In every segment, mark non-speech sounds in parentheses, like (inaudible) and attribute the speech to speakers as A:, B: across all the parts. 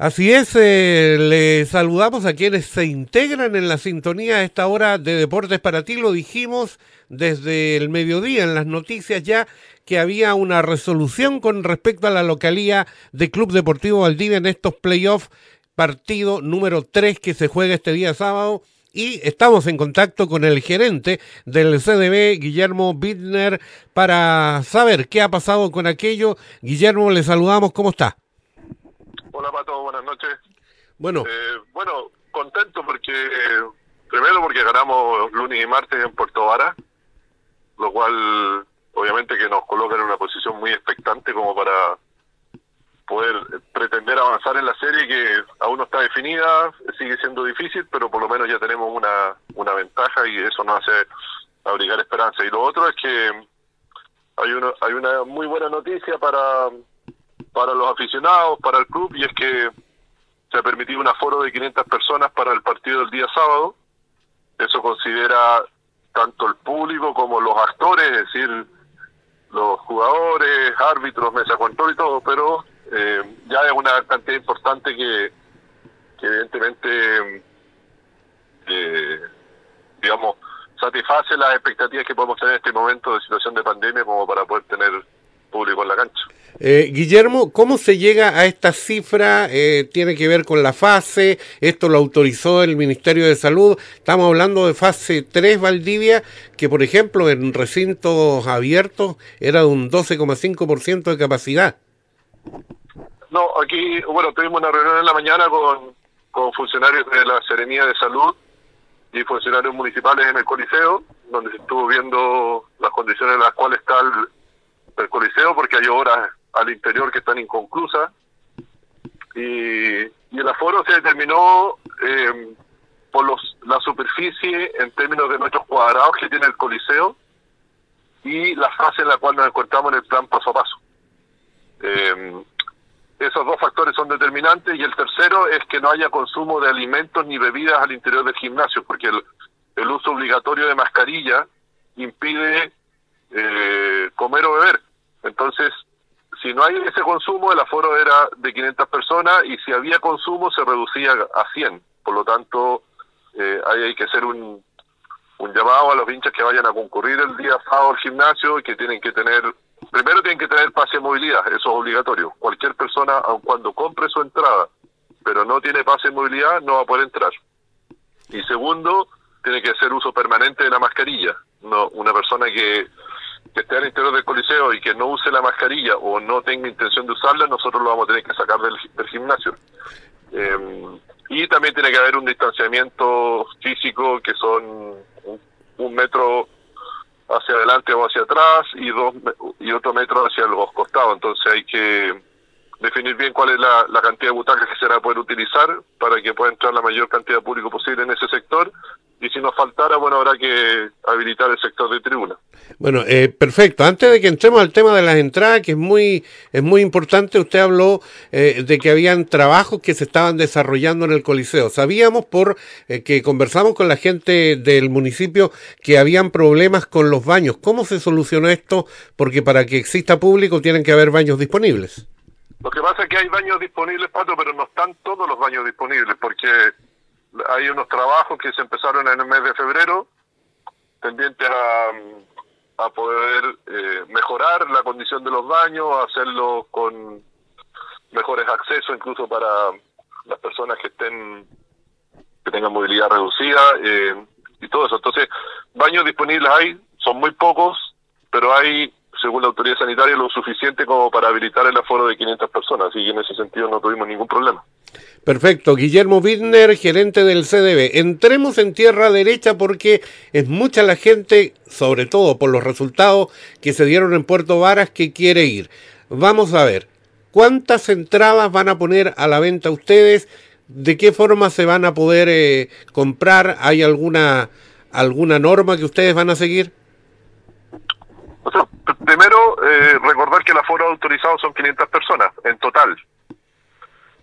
A: Así es, eh, le saludamos a quienes se integran en la sintonía a esta hora de Deportes para ti. Lo dijimos desde el mediodía en las noticias ya que había una resolución con respecto a la localía de Club Deportivo Valdivia en estos playoffs, partido número 3 que se juega este día sábado. Y estamos en contacto con el gerente del CDB, Guillermo Bittner, para saber qué ha pasado con aquello. Guillermo, le saludamos, ¿cómo está?
B: Hola Pato, noches.
A: Bueno,
B: Eh, bueno, contento porque, eh, primero porque ganamos lunes y martes en Puerto Vara, lo cual obviamente que nos coloca en una posición muy expectante como para poder pretender avanzar en la serie que aún no está definida, sigue siendo difícil, pero por lo menos ya tenemos una, una ventaja y eso nos hace abrigar esperanza. Y lo otro es que hay una, hay una muy buena noticia para para los aficionados, para el club, y es que se ha permitido un aforo de 500 personas para el partido del día sábado. Eso considera tanto el público como los actores, es decir, los jugadores, árbitros, mesa control y todo, pero eh, ya es una cantidad importante que, que evidentemente, eh, digamos, satisface las expectativas que podemos tener en este momento de situación de pandemia como para poder tener público en la cancha.
A: Eh, Guillermo, ¿cómo se llega a esta cifra? Eh, ¿Tiene que ver con la fase? ¿Esto lo autorizó el Ministerio de Salud? Estamos hablando de fase 3 Valdivia, que por ejemplo en recintos abiertos era de un 12,5% de capacidad.
B: No, aquí, bueno, tuvimos una reunión en la mañana con, con funcionarios de la Serenía de Salud y funcionarios municipales en el Coliseo, donde se estuvo viendo las condiciones en las cuales está el, el Coliseo, porque hay obras al interior que están inconclusas. Y, y el aforo se determinó eh, por los, la superficie en términos de metros cuadrados que tiene el Coliseo y la fase en la cual nos encontramos en el plan paso a paso. Eh, esos dos factores son determinantes y el tercero es que no haya consumo de alimentos ni bebidas al interior del gimnasio, porque el, el uso obligatorio de mascarilla impide eh, comer o beber. Entonces, si no hay ese consumo, el aforo era de 500 personas y si había consumo se reducía a 100. Por lo tanto, eh, ahí hay que hacer un, un llamado a los hinchas que vayan a concurrir el día sábado al gimnasio y que tienen que tener, primero tienen que tener pase de movilidad, eso es obligatorio. Cualquier persona, aun cuando compre su entrada, pero no tiene pase de movilidad, no va a poder entrar. Y segundo, tiene que hacer uso permanente de la mascarilla. No, una persona que que esté al interior del coliseo y que no use la mascarilla o no tenga intención de usarla, nosotros lo vamos a tener que sacar del, gimnasio. Eh, y también tiene que haber un distanciamiento físico que son un, un, metro hacia adelante o hacia atrás y dos y otro metro hacia los costados. Entonces hay que definir bien cuál es la, la cantidad de butacas que se van a poder utilizar para que pueda entrar la mayor cantidad de público posible en ese sector y si nos faltara, bueno, habrá que habilitar el sector de tribuna.
A: Bueno, eh, perfecto. Antes de que entremos al tema de las entradas, que es muy es muy importante, usted habló eh, de que habían trabajos que se estaban desarrollando en el Coliseo. Sabíamos por eh, que conversamos con la gente del municipio que habían problemas con los baños. ¿Cómo se solucionó esto? Porque para que exista público tienen que haber baños disponibles.
B: Lo que pasa es que hay baños disponibles, Pato, pero no están todos los baños disponibles, porque hay unos trabajos que se empezaron en el mes de febrero, tendientes a, poder eh, mejorar la condición de los baños, hacerlo con mejores accesos incluso para las personas que estén que tengan movilidad reducida eh, y todo eso. Entonces, baños disponibles hay, son muy pocos, pero hay, según la autoridad sanitaria, lo suficiente como para habilitar el aforo de 500 personas, que en ese sentido no tuvimos ningún problema.
A: Perfecto, Guillermo Bittner, gerente del CDB. Entremos en tierra derecha porque es mucha la gente, sobre todo por los resultados que se dieron en Puerto Varas, que quiere ir. Vamos a ver, ¿cuántas entradas van a poner a la venta ustedes? ¿De qué forma se van a poder eh, comprar? ¿Hay alguna, alguna norma que ustedes van a seguir?
B: Primero, eh, recordar que el aforo autorizado son 500 personas en total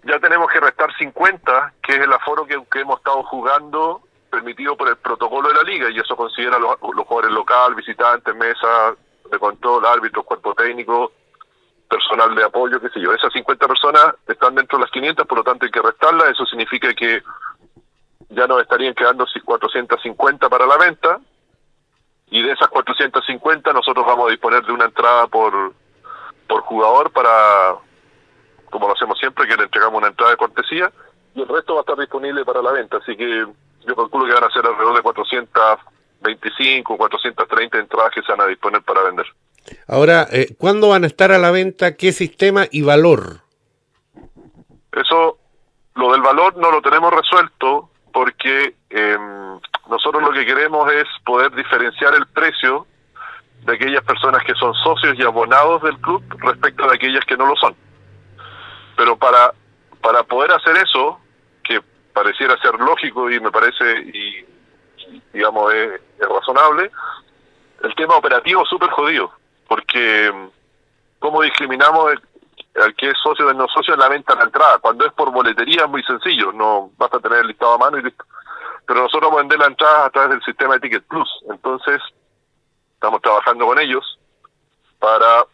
B: ya tenemos que restar 50, que es el aforo que, que, hemos estado jugando permitido por el protocolo de la liga, y eso considera los, los jugadores local, visitantes, mesa de control, árbitros, cuerpo técnico, personal de apoyo, qué sé yo. Esas 50 personas están dentro de las 500, por lo tanto hay que restarlas. Eso significa que ya nos estarían quedando 450 para la venta. Y de esas 450 nosotros vamos a disponer de una entrada por, por jugador para, como lo hacemos siempre, que le entregamos una entrada de cortesía. Y el resto va a estar disponible para la venta. Así que yo calculo que van a ser alrededor de 425, 430 entradas que se van a disponer para vender.
A: Ahora, eh, ¿cuándo van a estar a la venta? ¿Qué sistema y valor?
B: Eso, lo del valor no lo tenemos resuelto porque eh, nosotros lo que queremos es poder diferenciar el precio de aquellas personas que son socios y abonados del club respecto de aquellas que no lo son. Pero para, para poder hacer eso, que pareciera ser lógico y me parece, y, digamos, es, razonable, el tema operativo es súper jodido porque ¿cómo discriminamos al que es socio de no socio en la venta de la entrada? Cuando es por boletería es muy sencillo, no basta tener el listado a mano y listo. Pero nosotros vamos a vender la entrada a través del sistema de Ticket Plus, entonces estamos trabajando con ellos para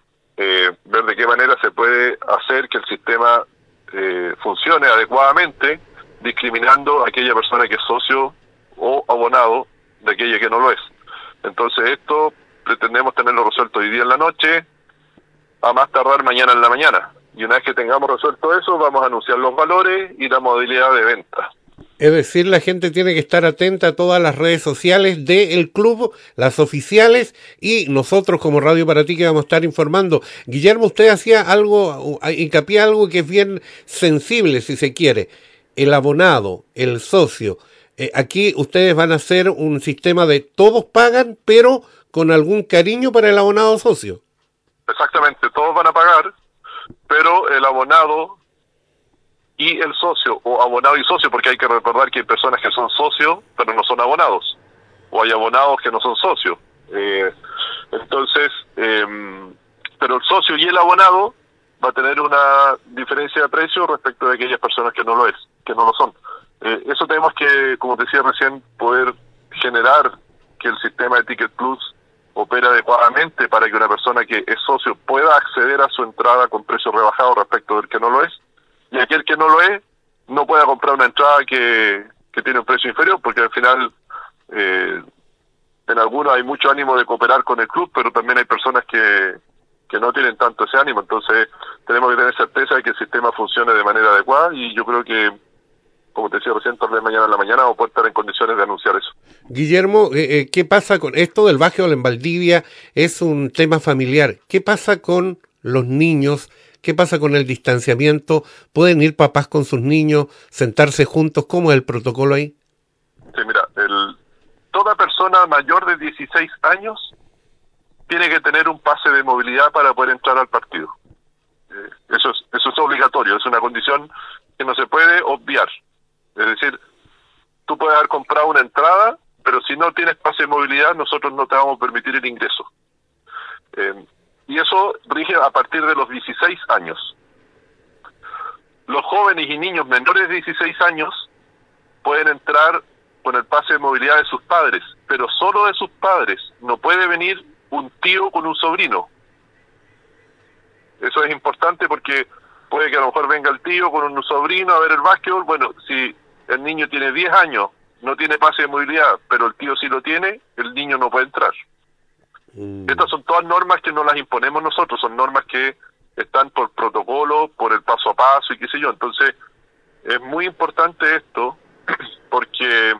B: eh, ver de qué manera se puede hacer que el sistema eh, funcione adecuadamente, discriminando a aquella persona que es socio o abonado de aquella que no lo es. Entonces esto pretendemos tenerlo resuelto hoy día en la noche, a más tardar mañana en la mañana. Y una vez que tengamos resuelto eso, vamos a anunciar los valores y la modalidad de venta.
A: Es decir, la gente tiene que estar atenta a todas las redes sociales del club, las oficiales, y nosotros como Radio para ti que vamos a estar informando. Guillermo, usted hacía algo, hincapié algo que es bien sensible, si se quiere. El abonado, el socio. Eh, aquí ustedes van a hacer un sistema de todos pagan, pero con algún cariño para el abonado socio.
B: Exactamente, todos van a pagar, pero el abonado y el socio, o abonado y socio, porque hay que recordar que hay personas que son socios, pero no son abonados, o hay abonados que no son socios. Eh, entonces, em, pero el socio y el abonado va a tener una diferencia de precio respecto de aquellas personas que no lo es, que no lo son. Eh, eso tenemos que, como decía recién, poder generar que el sistema de Ticket Plus opera adecuadamente para que una persona que es socio pueda acceder a su entrada con precio rebajado respecto del que no lo es, no lo es no pueda comprar una entrada que, que tiene un precio inferior, porque al final eh, en algunos hay mucho ánimo de cooperar con el club, pero también hay personas que, que no tienen tanto ese ánimo, entonces tenemos que tener certeza de que el sistema funcione de manera adecuada y yo creo que como te decía recién, tal vez mañana en la mañana o puede estar en condiciones de anunciar eso.
A: Guillermo, eh, eh, ¿qué pasa con esto del Bajo en Valdivia? Es un tema familiar. ¿Qué pasa con los niños? ¿Qué pasa con el distanciamiento? ¿Pueden ir papás con sus niños, sentarse juntos? ¿Cómo es el protocolo ahí?
B: Sí, mira, toda persona mayor de 16 años tiene que tener un pase de movilidad para poder entrar al partido. Eh, eso, es, eso es obligatorio, es una condición que no se puede obviar. Es decir, tú puedes haber comprado una entrada, pero si no tienes pase de movilidad, nosotros no te vamos a permitir el ingreso. Eh, y eso rige a partir de los 16 años. Los jóvenes y niños menores de 16 años pueden entrar con el pase de movilidad de sus padres, pero solo de sus padres. No puede venir un tío con un sobrino. Eso es importante porque puede que a lo mejor venga el tío con un sobrino a ver el básquetbol. Bueno, si el niño tiene 10 años, no tiene pase de movilidad, pero el tío sí lo tiene, el niño no puede entrar. Mm. Estas son todas normas que no las imponemos nosotros, son normas que están por protocolo, por el paso a paso y qué sé yo. Entonces, es muy importante esto (clears throat) porque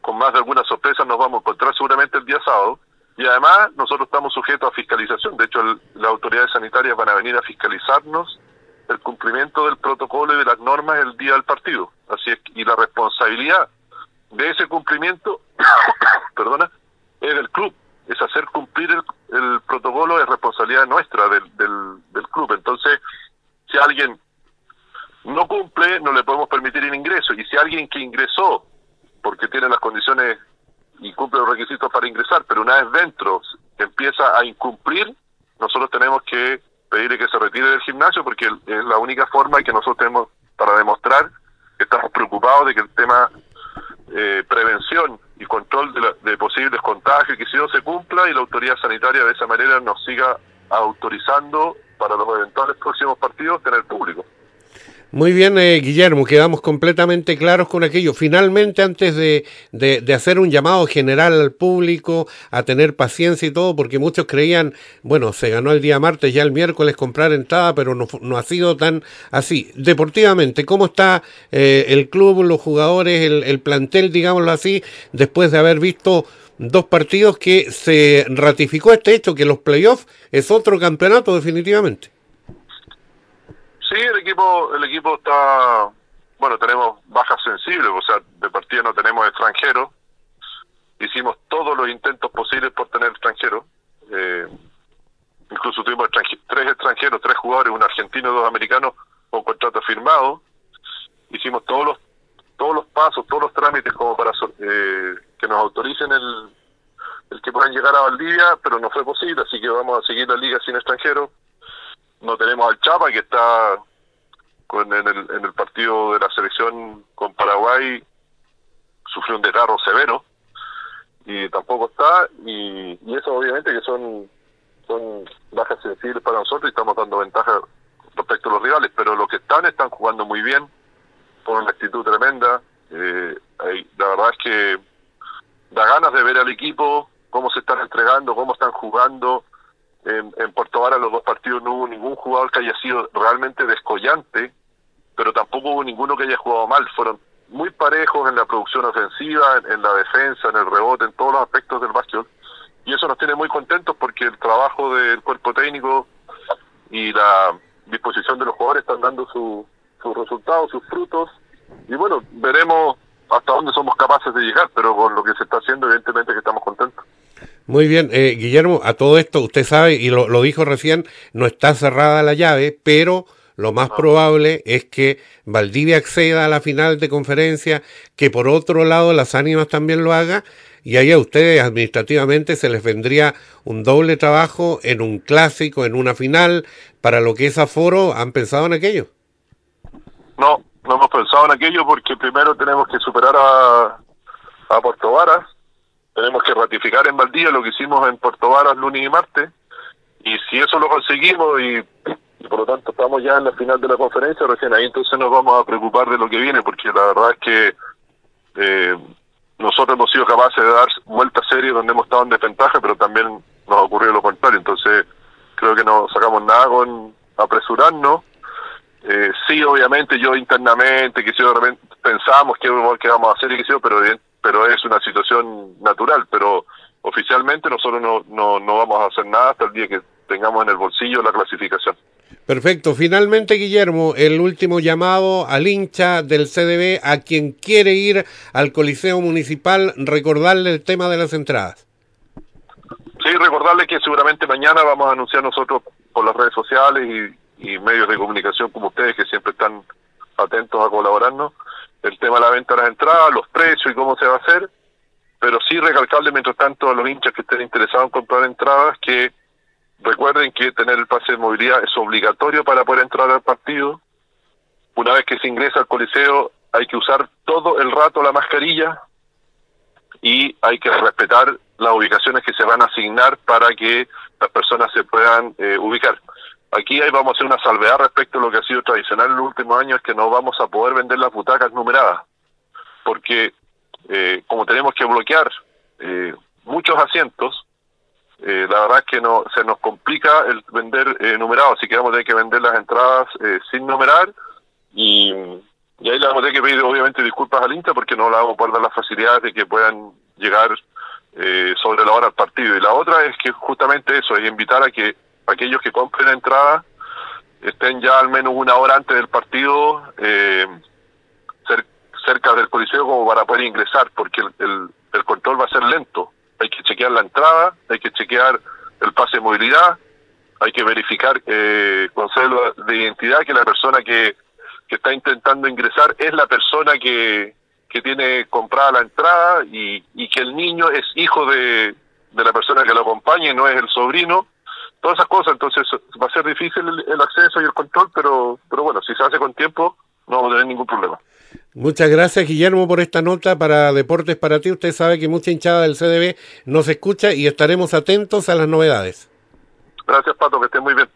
B: con más de alguna sorpresa nos vamos a encontrar seguramente el día sábado y además nosotros estamos sujetos a fiscalización. De hecho, las autoridades sanitarias van a venir a fiscalizarnos el cumplimiento del protocolo y de las normas el día del partido. Así es, y la responsabilidad de ese cumplimiento, perdona, es del club. Es hacer cumplir el, protocolo es responsabilidad nuestra del, del, del club. Entonces, si alguien no cumple, no le podemos permitir el ingreso. Y si alguien que ingresó porque tiene las condiciones y cumple los requisitos para ingresar, pero una vez dentro empieza a incumplir, nosotros tenemos que pedirle que se retire del gimnasio porque es la única forma que nosotros tenemos para demostrar que estamos preocupados de que el tema eh, prevención y control de, posibles contagios que si no se cumpla y la autoridad sanitaria de esa manera nos siga autorizando para los eventuales próximos partidos tener público.
A: Muy bien, eh, Guillermo, quedamos completamente claros con aquello. Finalmente, antes de, de, hacer un llamado general al público a tener paciencia y todo, porque muchos creían, bueno, se ganó el día martes, ya el miércoles comprar entrada, pero no, no ha sido tan así. Deportivamente, ¿cómo está eh, el club, los jugadores, el, el plantel, digámoslo así, después de haber visto dos partidos que se ratificó este hecho, que los playoffs es otro campeonato definitivamente?
B: Sí, el equipo, el equipo está, bueno, tenemos bajas sensibles, o sea, de partida no tenemos extranjeros. Hicimos todos los intentos posibles por tener extranjeros. Eh, incluso tuvimos tres extranjeros, tres jugadores, un argentino y dos americanos con contrato firmado. Hicimos todos los todos los pasos, todos los trámites como para eh, que nos autoricen el, el que puedan llegar a Valdivia, pero no fue posible, así que vamos a seguir la liga sin extranjeros. No tenemos al Chapa que está con, en, el, en el partido de la selección con Paraguay sufrió un desgarro severo y tampoco está y, y eso obviamente que son son bajas sensibles para nosotros y estamos dando ventaja respecto a los rivales pero los que están están jugando muy bien con una actitud tremenda eh, la verdad es que da ganas de ver al equipo cómo se están entregando cómo están jugando en, en Puerto Vara los dos partidos no hubo ningún jugador que haya sido realmente descollante, pero tampoco hubo ninguno que haya jugado mal. Fueron muy parejos en la producción ofensiva, en, la defensa, en el rebote, en todos los aspectos del básquet. Y eso nos tiene muy contentos porque el trabajo del cuerpo técnico y la disposición de los jugadores están dando sus resultados, sus frutos. Y bueno, veremos hasta dónde somos capaces de llegar, pero con lo que se está haciendo, evidentemente que estamos contentos.
A: Muy bien, eh, Guillermo, a todo esto usted sabe, y lo, lo, dijo recién, no está cerrada la llave, pero lo más probable es que Valdivia acceda a la final de conferencia, que por otro lado las ánimas también lo haga, y ahí a ustedes administrativamente se les vendría un doble trabajo en un clásico, en una final, para lo que es aforo, ¿han pensado en aquello?
B: No, no hemos pensado en aquello porque primero tenemos que superar a, a Puerto Varas, tenemos que ratificar en Valdivia lo que hicimos en Puerto Varas lunes y martes, y si eso lo conseguimos y, por lo tanto estamos ya en la final de la conferencia, recién ahí entonces nos vamos a preocupar de lo que viene, porque la verdad es que eh, nosotros hemos sido capaces de dar vueltas serias donde hemos estado en desventaja, pero también nos ocurrió lo contrario, entonces creo que no sacamos nada con apresurarnos. Sí, obviamente yo internamente, que si de repente pensamos que, que vamos a hacer y que pero bien pero es una situación natural, pero oficialmente nosotros no, no, no vamos a hacer nada hasta el día que tengamos en el bolsillo la clasificación.
A: Perfecto. Finalmente, Guillermo, el último llamado al hincha del CDB, a quien quiere ir al Coliseo Municipal, recordarle el tema de las entradas.
B: Sí, recordarle que seguramente mañana vamos a anunciar nosotros por las redes sociales y, y medios de comunicación como ustedes, que siempre están atentos a colaborarnos, el tema de la venta de las entradas, los precios y cómo se va a hacer, pero sí recalcarle mientras tanto a los hinchas que estén interesados en comprar entradas que recuerden que tener el pase de movilidad es obligatorio para poder entrar al partido. Una vez que se ingresa al coliseo hay que usar todo el rato la mascarilla y hay que respetar las ubicaciones que se van a asignar para que las personas se puedan eh, ubicar. Aquí ahí vamos a hacer una salvedad respecto a lo que ha sido tradicional en los últimos años, es que no vamos a poder vender las butacas numeradas, porque eh, como tenemos que bloquear eh, muchos asientos, eh, la verdad es que no se nos complica el vender eh, numerado, así que vamos a tener que vender las entradas sin numerar y, ahí le vamos a tener que pedir obviamente disculpas al INTA porque no le vamos a poder dar las facilidades de que puedan llegar sobre la hora al partido. Y la otra es que justamente eso, es invitar a que aquellos que compren entrada estén ya al menos una hora antes del partido eh, cerca del coliseo como para poder ingresar, porque el, el, control va a ser lento. Hay que chequear la entrada, hay que chequear el pase de movilidad, hay que verificar eh, con cédula de identidad que la persona que, que está intentando ingresar es la persona que, que tiene comprada la entrada y, y que el niño es hijo de, de la persona que lo acompaña y no es el sobrino todas esas cosas, entonces va a ser difícil el, acceso y el control, pero, pero bueno, si se hace con tiempo, no vamos a tener ningún problema.
A: Muchas gracias, Guillermo, por esta nota para Deportes para ti. Usted sabe que mucha hinchada del CDB nos escucha y estaremos atentos a las novedades.
B: Gracias, Pato, que esté muy bien.